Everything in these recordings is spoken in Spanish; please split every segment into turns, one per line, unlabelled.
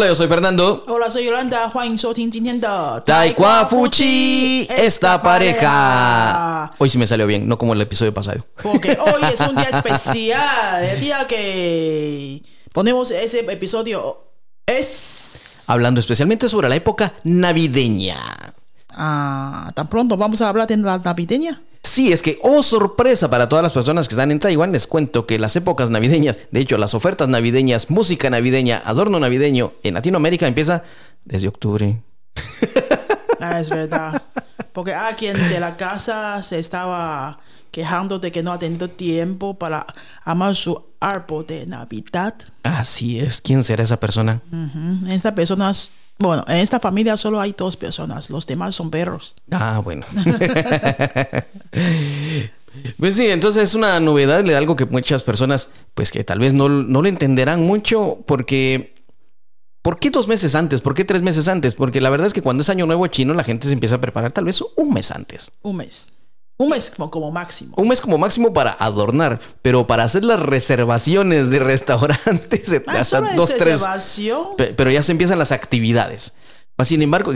Hola, yo soy Fernando.
Hola, soy Yolanda. Juan,
Taekwa Fuchi, esta pareja. Hoy sí me salió bien, no como el episodio pasado.
Porque hoy es un día especial, el día que ponemos ese episodio es...
Hablando especialmente sobre la época navideña.
Ah, tan pronto vamos a hablar de la navideña.
Sí, es que, oh sorpresa para todas las personas que están en Taiwán, les cuento que las épocas navideñas, de hecho las ofertas navideñas, música navideña, adorno navideño en Latinoamérica empieza desde octubre.
Ah, es verdad. Porque alguien ah, de la casa se estaba quejando de que no ha tenido tiempo para amar su árbol de Navidad.
Así es. ¿Quién será esa persona?
Esta persona bueno, en esta familia solo hay dos personas, los demás son perros.
Ah, bueno. pues sí, entonces es una novedad da algo que muchas personas, pues que tal vez no, no lo entenderán mucho porque... ¿Por qué dos meses antes? ¿Por qué tres meses antes? Porque la verdad es que cuando es año nuevo chino la gente se empieza a preparar tal vez un mes antes.
Un mes. Un mes como, máximo.
Un mes como máximo para adornar, pero para hacer las reservaciones de restaurantes, se
ah, tres
dos, tres. Pero ya se empiezan las actividades. Sin embargo,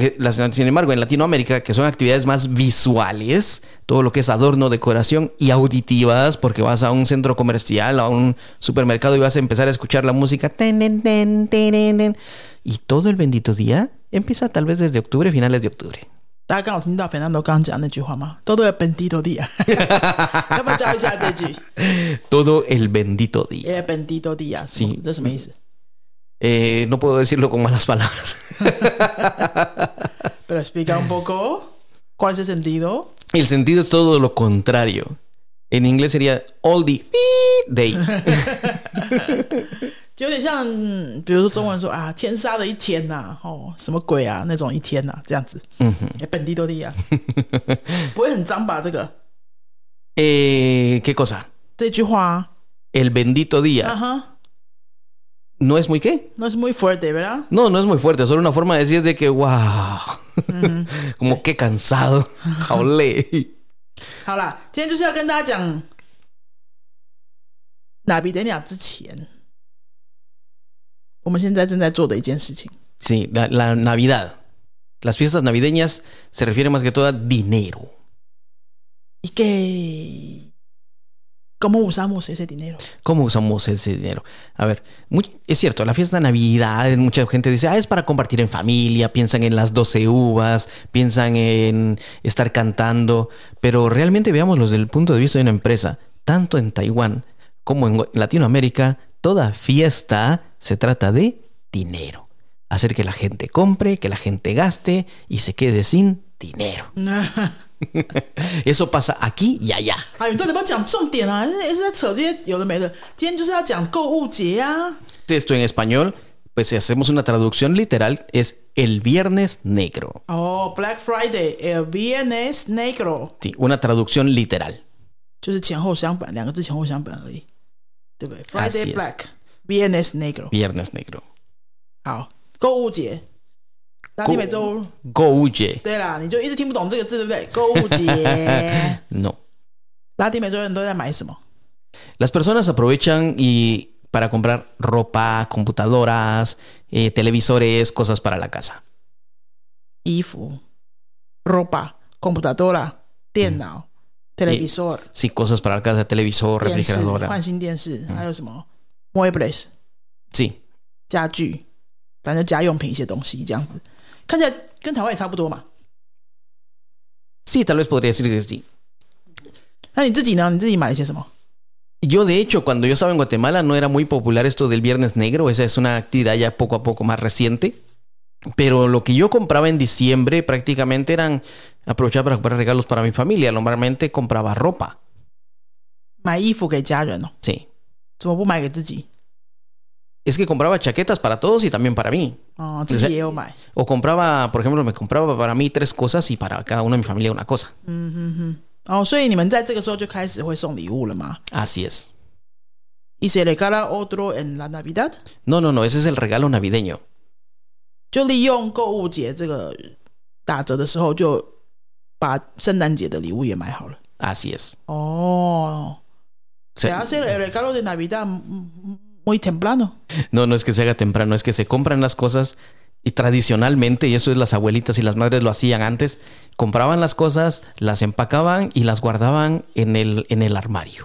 sin embargo, en Latinoamérica, que son actividades más visuales, todo lo que es adorno, decoración y auditivas, porque vas a un centro comercial, a un supermercado y vas a empezar a escuchar la música. Y todo el bendito día empieza tal vez desde octubre, finales de octubre.
大家刚好听到 Fernando Todo el bendito
Todo el bendito día
día。El bendito
día，sí，
这什么意思
？Eh, no puedo decirlo con malas palabras.
Pero explica un poco cuál es el sentido.
El sentido es todo lo contrario. En inglés sería all the day.
有点像，比如说中文说啊，天杀的一天呐，吼，什么鬼啊，那种一天呐，这样子。本地多利亚，不会很脏吧？这个。
呃，qué cosa？
这句话。
El bendito día。
啊哈。
No es muy
qué？No es muy fuerte, ¿verdad？No,
no es muy fuerte. Es solo una forma de decir de que, guau。Como qué cansado, jole。
好了，今天就是要跟大家讲，拿比德尼亚之前。我们现在正在做的一件事情。
Sí, la, la Navidad. Las fiestas navideñas se refieren más que todo a dinero.
¿Y qué? ¿Cómo usamos ese dinero?
¿Cómo usamos ese dinero? A ver, es cierto, la fiesta de Navidad, mucha gente dice, ah, es para compartir en familia, piensan en las 12 uvas, piensan en estar cantando, pero realmente veámoslo desde el punto de vista de una empresa, tanto en Taiwán como en Latinoamérica, Toda fiesta se trata de dinero. Hacer que la gente compre, que la gente gaste y se quede sin dinero. Eso pasa aquí y allá. Esto en español, pues si hacemos una traducción literal, es el viernes negro.
Oh, Black Friday, el viernes negro.
Sí, una traducción literal.
Friday Black Viernes Viernes Negro
Goujie Negro，
好，购物节。然后你每
周购物节，
对啦，你就一直听不懂这个字，对不对？购物节
No. Las personas aprovechan y para comprar ropa, computadoras, eh, televisores, cosas para la casa.
Ropa Computadora tienda televisor.
Eh, sí, cosas para casa,
de televisor,
refrigeradora.
Mm. 还有什么
sí
家具，反正家用品一些东西这样子，看起来跟台湾也差不多嘛。
sí, tal vez podría decir que sí. Yo de hecho, cuando yo estaba en Guatemala, no era muy popular esto del Viernes Negro. Esa es una actividad ya poco a poco más reciente. Pero lo que yo compraba en diciembre prácticamente eran aprovechar para comprar regalos para mi familia. Normalmente compraba ropa. Sí. Es que compraba chaquetas para todos y también para mí.
Ah,
o compraba, por ejemplo, me compraba para mí tres cosas y para cada uno de mi familia una cosa.
Mm-hmm. Oh,
Así es.
¿Y se regala otro en la Navidad?
No, no, no, ese es el regalo navideño. Así es.
Se hace el regalo de Navidad muy temprano.
No, no es que se haga temprano, es que se compran las cosas y tradicionalmente, y eso es las abuelitas y las madres lo hacían antes, compraban las cosas, las empacaban y las guardaban en el, en el armario.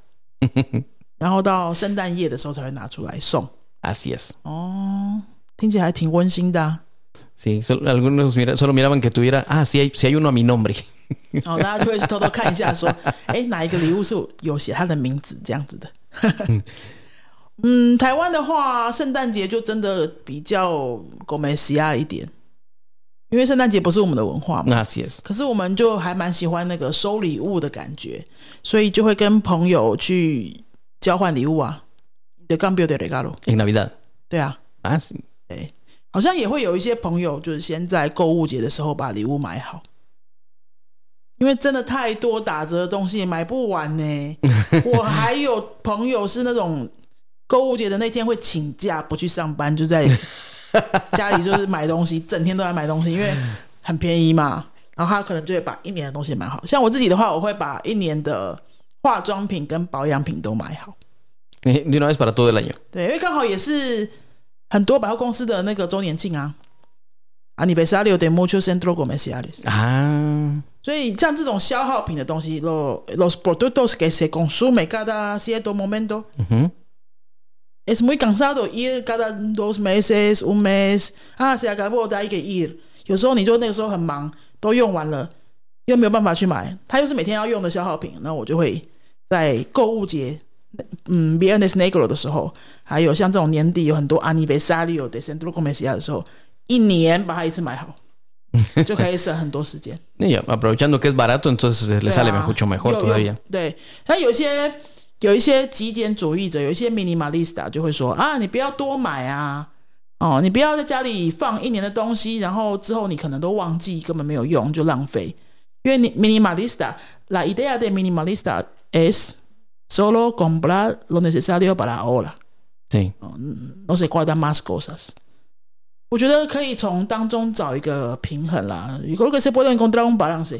然后到圣诞夜的时候才会拿出来送
，s e s
哦，听起来还挺温馨的。是，
所以 algunos solo miraban que tuviera，s i hay si hay uno a mi nombre，
大家就会偷偷看一下，说，哎，哪一个礼物是有写他的名字这样子的。嗯，台湾的话，圣诞节就真的比较 g o m e a 一点。因为圣诞节不是我们的文化嘛，可是我们就还蛮喜欢那个收礼物的感觉，所以就会跟朋友去交换礼物啊。对啊，
啊，对，
好像也会有一些朋友就是先在购物节的时候把礼物买好，因为真的太多打折的东西买不完呢。我还有朋友是那种购物节的那天会请假不去上班，就在。家里就是买东西，整天都在买东西，因为很便宜嘛。然后他可能就会把一年的东西买好。像我自己的话，我会把一年的化妆品跟保养品都买好。
你你那是把它多的来
对，因为刚好也是很多百货公司的那个周年庆啊。啊，你被
啊。
所以像这种消耗品的东西，罗罗是都是给谁供输？
每家的些多 momento。
es muy cansado ir cada dos meses, un mes... Ah, se acabó, hay que Yo Negro 的时候，还有像这种年底有很多 Aniversario de Centro Comercial 的时候，一年把它一次买好。yo
que es aprovechando que es barato, entonces le sale mucho mejor todavía.
有一些极简主义者，有一些 minimalista 就会说啊，你不要多买啊，哦，你不要在家里放一年的东西，然后之后你可能都忘记，根本没有用，就浪费。因为你 minimalista，la idea de minimalista es solo comprar l o n e c e s a r i o para ol
a，
对，嗯，los e queden más cosas。我觉得可以从当中找一个平衡啦，如何 que se puede encontrar un balance。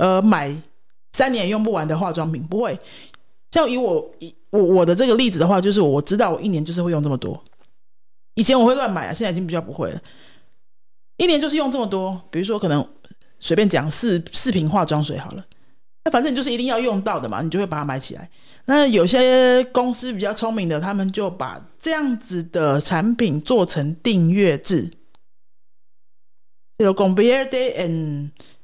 呃，买三年用不完的化妆品不会。像以我以我我的这个例子的话，就是我知道我一年就是会用这么多。以前我会乱买啊，现在已经比较不会了。一年就是用这么多，比如说可能随便讲四四瓶化妆水好了。那反正就是一定要用到的嘛，你就会把它买起来。那有些公司比较聪明的，他们就把这样子的产品做成订阅制。有 g o m b i r e Day and。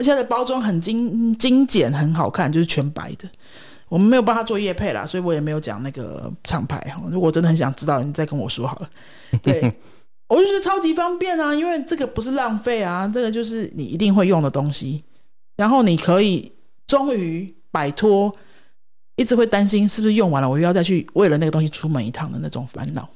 而且它的包装很精精简，很好看，就是全白的。我们没有办法做叶配啦，所以我也没有讲那个厂牌如果真的很想知道，你再跟我说好了。对，我就觉得超级方便啊，因为这个不是浪费啊，这个就是你一定会用的东西。然后你可以终于摆脱一直会担心是不是用完了，我又要再去为了那个东西出门一趟的那种烦恼。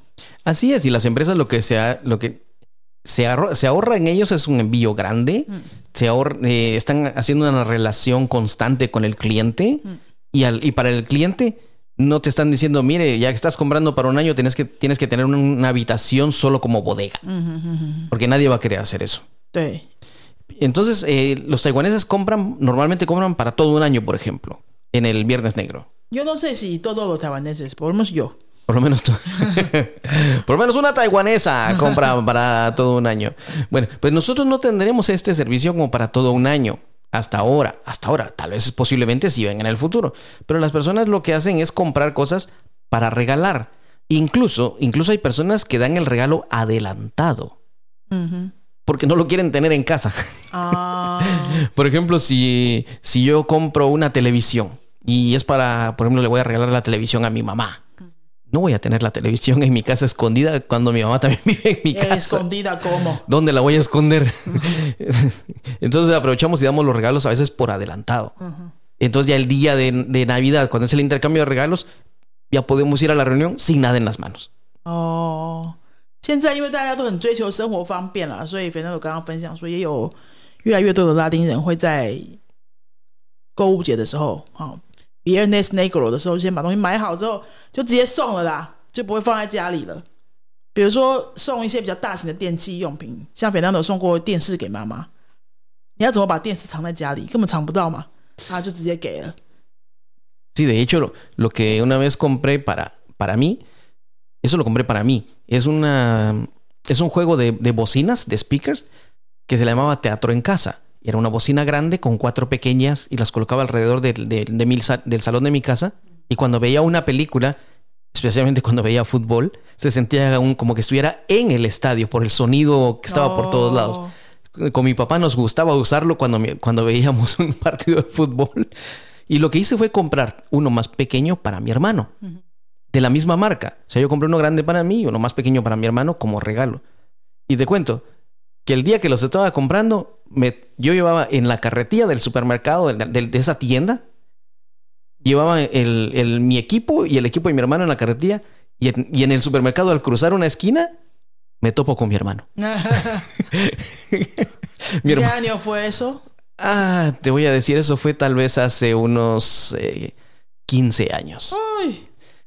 se, ahorra, en ellos, es un envío grande, mm. se eh, están haciendo una relación constante con el cliente mm. y, y para el cliente no te están diciendo, mire, ya que estás comprando para un año, tienes que, tienes que tener una habitación solo como bodega, porque nadie va a querer hacer eso. Entonces, eh, los taiwaneses compran, normalmente compran para todo un año, por ejemplo, en el Viernes Negro.
Yo no sé si todos los taiwaneses, por lo menos yo.
Por lo menos Por lo menos una taiwanesa compra para todo un año. Bueno, pues nosotros no tendremos este servicio como para todo un año. Hasta ahora, hasta ahora, tal vez posiblemente Si venga en el futuro. Pero las personas lo que hacen es comprar cosas para regalar. Incluso, incluso hay personas que dan el regalo adelantado. Porque no lo quieren tener en casa.
Ah.
por ejemplo, si, si yo compro una televisión y es para, por ejemplo, le voy a regalar la televisión a mi mamá no voy a tener la televisión en mi casa escondida cuando mi mamá también vive en mi casa.
¿Escondida cómo?
¿Dónde la voy a esconder? Entonces aprovechamos y damos los regalos a veces por adelantado. Entonces ya el día de, Navidad, cuando es el intercambio de regalos, ya podemos ir a la reunión sin nada en las manos.
Oh. 别人那 Snaggle 的时候，先把东西买好之后，就直接送了啦，就不会放在家里了。比如说送一些比较大型的电器用品，像斐当德送过电视给妈妈。你要怎么把电视藏在家里？根本藏不到嘛。他就直接给了。
Sí, lo que una vez compré para para mí, eso lo compré para mí es una es un juego de de bocinas de speakers que se llamaba Teatro en casa. Era una bocina grande con cuatro pequeñas y las colocaba alrededor del salón de mi casa. Y cuando veía una película, especialmente cuando veía fútbol, se sentía como que estuviera en el estadio por el sonido que estaba por todos lados. Con mi papá nos gustaba usarlo cuando, cuando veíamos un partido de fútbol. Y lo que hice fue comprar uno más pequeño para mi hermano, de la misma marca. O sea, yo compré uno grande para mí y uno más pequeño para mi hermano como regalo. Y te cuento, que el día que los estaba comprando, me, yo llevaba en la carretilla del supermercado, de, esa tienda, llevaba el, el, mi equipo y el equipo de mi hermano en la carretilla. Y en, y el supermercado, al cruzar una esquina, me topo con mi hermano. mi
¿Qué año fue eso?
Ah, te voy a decir, eso fue tal vez hace unos 15 eh,
años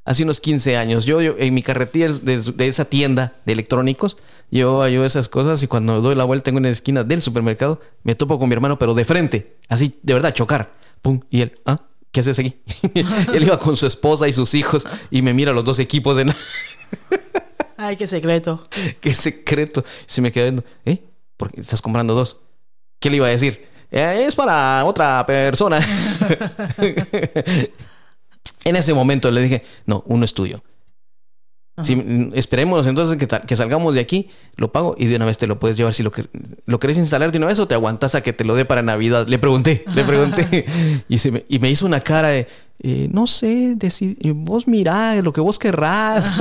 hace unos 15 años. Yo, en mi carretilla de, esa tienda de electrónicos, yo, yo esas cosas y cuando doy la vuelta en una esquina del supermercado, me topo con mi hermano, pero de frente, así de verdad, chocar. Pum, y él, ¿ah? ¿Qué haces aquí? él iba con su esposa y sus hijos y me mira los dos equipos de...
Ay, qué secreto.
Qué secreto. Se me quedó viendo, ¿eh? ¿Por qué estás comprando dos? ¿Qué le iba a decir? Eh, es para otra persona. En ese momento le dije, no, uno es tuyo. Si, esperemos entonces que, salgamos de aquí, lo pago y de una vez te lo puedes llevar. Si lo, que lo querés instalar de una vez o te aguantas a que te lo dé para Navidad. Le pregunté, le pregunté. y, se me, y hizo una cara de, eh, no sé, eh, vos mirá lo que vos querrás.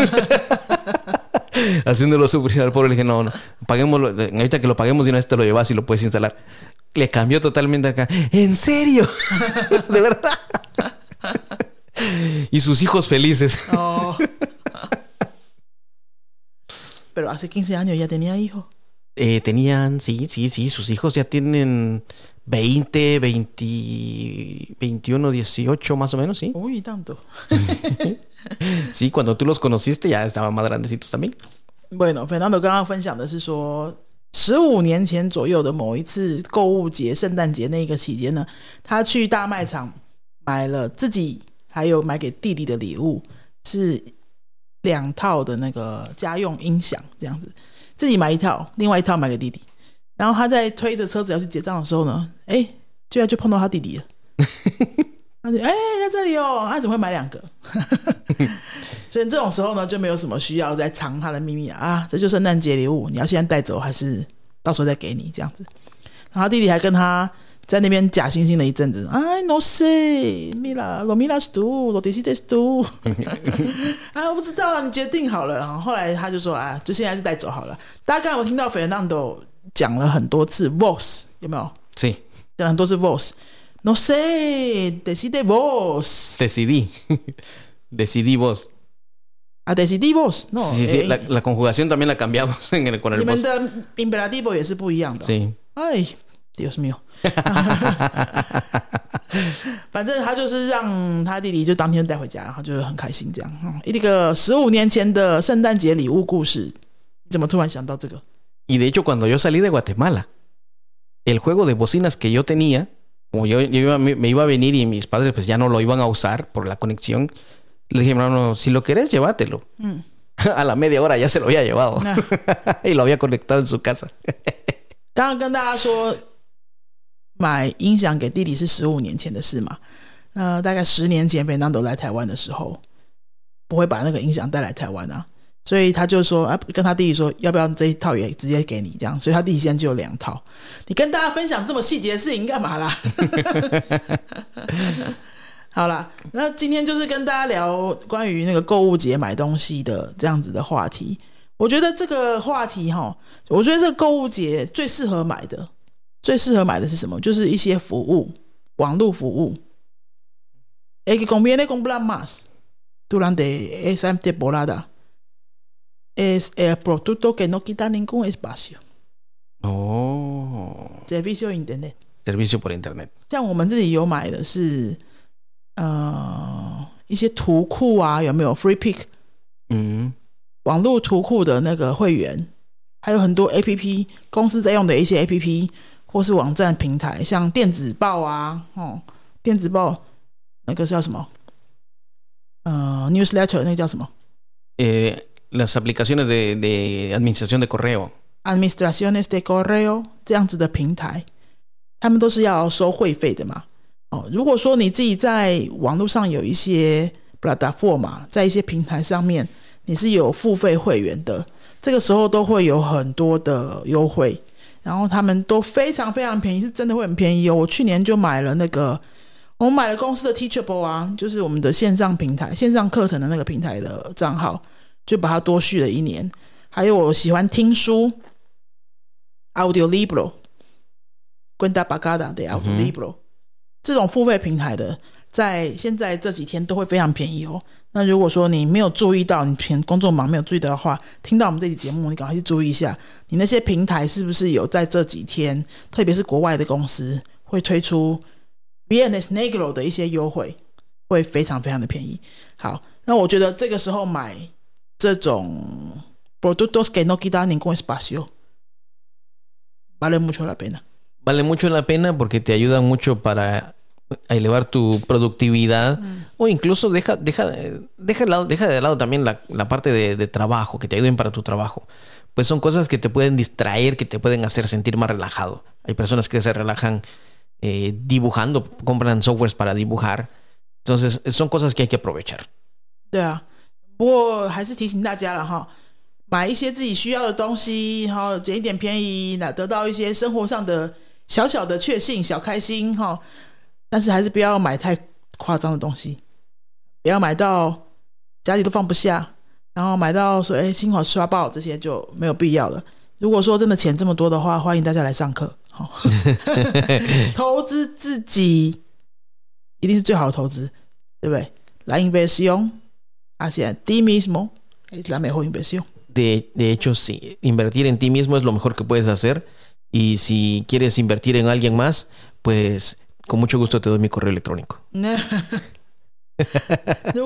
Haciéndolo sufrir al pobre, le dije, no, no, paguémoslo, eh, ahorita que lo paguemos de una vez te lo llevas y lo puedes instalar. Le cambió totalmente acá. ¿En serio? de verdad y sus hijos felices.
Oh. Pero hace 15 años ya tenía hijos.
Eh, tenían, sí, sí, sí, sus hijos ya tienen 20, 20, 21, 18 más o menos, sí.
Uy, tanto.
sí, cuando tú los conociste ya estaban más grandecitos también.
Bueno, Fernando 刚刚分享的是说，十五年前左右的某一次购物节，圣诞节那个期间呢，他去大卖场买了自己还有买给弟弟的礼物是两套的那个家用音响，这样子自己买一套，另外一套买给弟弟。然后他在推着车子要去结账的时候呢，哎，居然就碰到他弟弟了。他就哎在这里哦，他怎么会买两个？所以这种时候呢，就没有什么需要再藏他的秘密啊。这就圣诞节礼物，你要现在带走还是到时候再给你？这样子，然后弟弟还跟他。在那边假惺惺了一阵子，I no sé, m i l a lo Mira s do, lo d e c i t í es do。啊，我不知道，你决定好了。然后后来他就说啊，就现在就带走好了。大家刚才我听到 Fernando 讲了很多次 voice，有没有？
是
讲很多次 voice，no sé, decidí voice,
decidí, d e
c i d
i voice,
a
decidí voice。No. La conjugación también la cambiamos en el con el
voice.
你们
的 imperativo 也是不一样的。
s 是。
哎。Dios mío.
Y de hecho cuando yo salí de Guatemala, el juego de bocinas que yo tenía, como yo, me, iba a venir y mis padres pues ya no lo iban a usar por la conexión, le dije, si lo querés, llévatelo.
Mm.
a la media hora ya se lo había llevado
ah.
y lo había conectado en su casa.
刚刚跟大家说买音响给弟弟是十五年前的事嘛？那大概十年前，每当都来台湾的时候，不会把那个音响带来台湾啊。所以他就说：“啊，跟他弟弟说，要不要这一套也直接给你？”这样，所以他弟弟现在就有两套。你跟大家分享这么细节的事情干嘛啦？好啦，那今天就是跟大家聊关于那个购物节买东西的这样子的话题。我觉得这个话题哈，我觉得这个购物节最适合买的。最适合买的是什么？就是一些服务，网络服务。Es un producto que no quita ningún espacio.
Oh.
Servicio internet.
Servicio por internet.
像我们自己有买的是，呃，一些图库啊，有没有 Free Pick？
嗯。
网络图库的那个会员，还有很多 APP 公司在用的一些 APP。或是网站平台，像电子报啊，哦，电子报那个叫什么？呃，news letter 那个叫什么？
呃，las aplicaciones de de administración de
correo，administraciones de correo 这样子的平台，他们都是要收会费的嘛。哦，如果说你自己在网络上有一些 platform 嘛，在一些平台上面，你是有付费会员的，这个时候都会有很多的优惠。然后他们都非常非常便宜，是真的会很便宜哦。我去年就买了那个，我买了公司的 Teachable 啊，就是我们的线上平台、线上课程的那个平台的账号，就把它多续了一年。还有我喜欢听书 a u d i b l
i g
r a n d Bagada de a u d i b r e 这种付费平台的，在现在这几天都会非常便宜哦。那如果说你没有注意到，你偏工作忙没有注意的话，听到我们这期节目，你赶快去注意一下，你那些平台是不是有在这几天，特别是国外的公司会推出 BNS Negro 的一些优惠，会非常非常的便宜。好，那我觉得这个时候买这种 Productos que no quitan ningún espacio vale mucho la pena
vale mucho la pena porque te ayuda mucho para a elevar tu productividad mm. o incluso deja, deja, de lado, deja de lado también la, parte de, trabajo, que te ayuden para tu trabajo. Pues son cosas que te pueden distraer, que te pueden hacer sentir más relajado. Hay personas que se relajan eh, dibujando, compran softwares para dibujar. Entonces son cosas que hay que aprovechar.
但是还是不要买太夸张的东西，不要买到家里都放不下，然后买到说哎心火刷爆这些就没有必要了。如果说真的钱这么多的话，欢迎大家来上课。好，投资自己一定是最好的投资，对不对？La inversión a ti mismo es la mejor inversión.
De de hecho sí, invertir en ti mismo es lo mejor que puedes hacer, y si quieres invertir en alguien más, pues Con mucho gusto te doy mi correo electrónico.
está,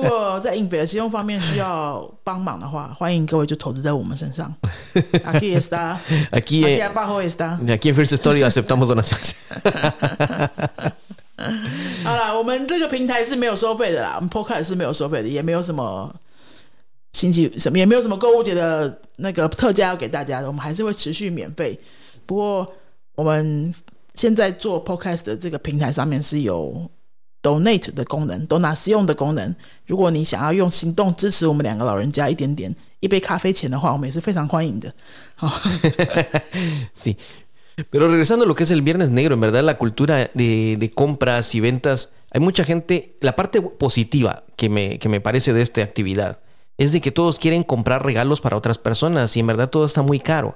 aquí,
aquí
eh,
abajo está.
Aquí en First Story aceptamos donaciones.
好了，我们这个平台是没有收费的啦，我们 Podcast
Pero regresando a lo que es el Viernes Negro, en verdad la cultura de, compras y ventas, hay mucha gente, la parte positiva que me, que me parece de esta actividad es de que todos quieren comprar regalos para otras personas y en verdad todo está muy caro.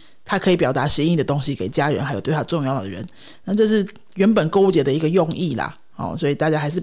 他可以表达心意的东西给家人，还有对他重要的人，那这是原本购物节的一个用意啦。哦，所以大家还是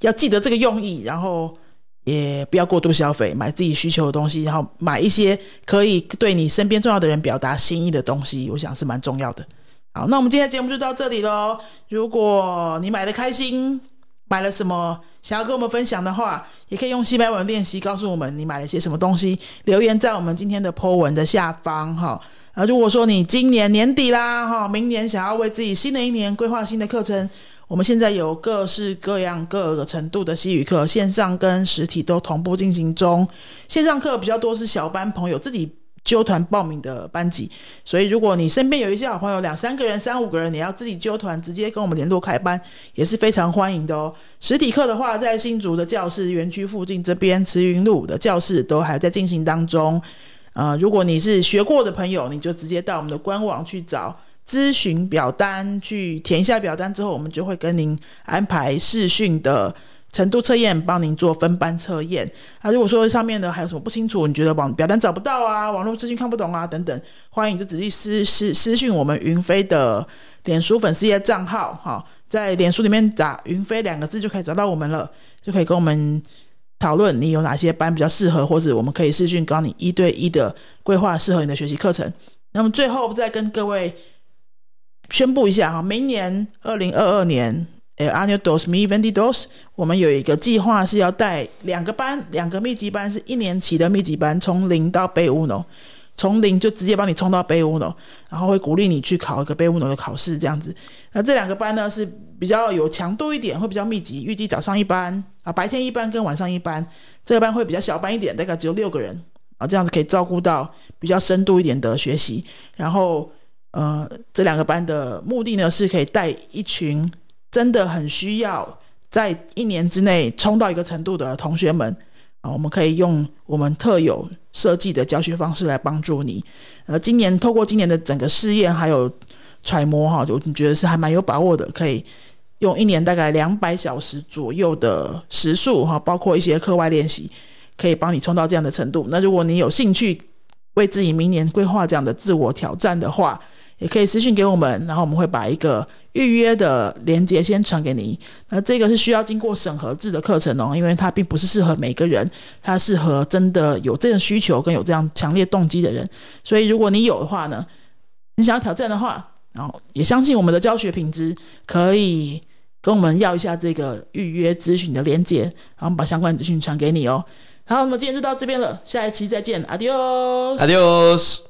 要记得这个用意，然后也不要过度消费，买自己需求的东西，然后买一些可以对你身边重要的人表达心意的东西，我想是蛮重要的。好，那我们今天节目就到这里喽。如果你买的开心，买了什么想要跟我们分享的话，也可以用西班牙文练习告诉我们你买了些什么东西，留言在我们今天的波文的下方哈。啊，如果说你今年年底啦，哈，明年想要为自己新的一年规划新的课程，我们现在有各式各样各个程度的西语课，线上跟实体都同步进行中。线上课比较多是小班，朋友自己揪团报名的班级，所以如果你身边有一些好朋友，两三个人、三五个人，你要自己揪团，直接跟我们联络开班也是非常欢迎的哦。实体课的话，在新竹的教室园区附近这边慈云路的教室都还在进行当中。呃，如果你是学过的朋友，你就直接到我们的官网去找咨询表单，去填一下表单之后，我们就会跟您安排试训的成都测验，帮您做分班测验。啊，如果说上面的还有什么不清楚，你觉得网表单找不到啊，网络资讯看不懂啊等等，欢迎你就直接私私私信我们云飞的脸书粉丝页账号，哈，在脸书里面打“云飞”两个字就可以找到我们了，就可以跟我们。讨论你有哪些班比较适合，或者我们可以试训，搞你一对一的规划，适合你的学习课程。那么最后再跟各位宣布一下哈，明年二零二二年，哎，阿牛多斯米维迪多斯，我们有一个计划是要带两个班，两个密集班，是一年期的密集班，从零到贝乌诺。从零就直接帮你冲到背屋楼，然后会鼓励你去考一个背屋楼的考试这样子。那这两个班呢是比较有强度一点，会比较密集。预计早上一班啊，白天一班跟晚上一班，这个班会比较小班一点，大概只有六个人啊，这样子可以照顾到比较深度一点的学习。然后呃，这两个班的目的呢，是可以带一群真的很需要在一年之内冲到一个程度的同学们。啊，我们可以用我们特有设计的教学方式来帮助你。呃，今年透过今年的整个试验还有揣摩哈，就我觉得是还蛮有把握的，可以用一年大概两百小时左右的时数哈，包括一些课外练习，可以帮你冲到这样的程度。那如果你有兴趣为自己明年规划这样的自我挑战的话，也可以私信给我们，然后我们会把一个。预约的连接先传给你，那这个是需要经过审核制的课程哦，因为它并不是适合每个人，它适合真的有这样需求跟有这样强烈动机的人。所以如果你有的话呢，你想要挑战的话，然后也相信我们的教学品质，可以跟我们要一下这个预约咨询的连接，然后把相关资讯传给你哦。好，那么今天就到这边了，下一期再见，adios，adios。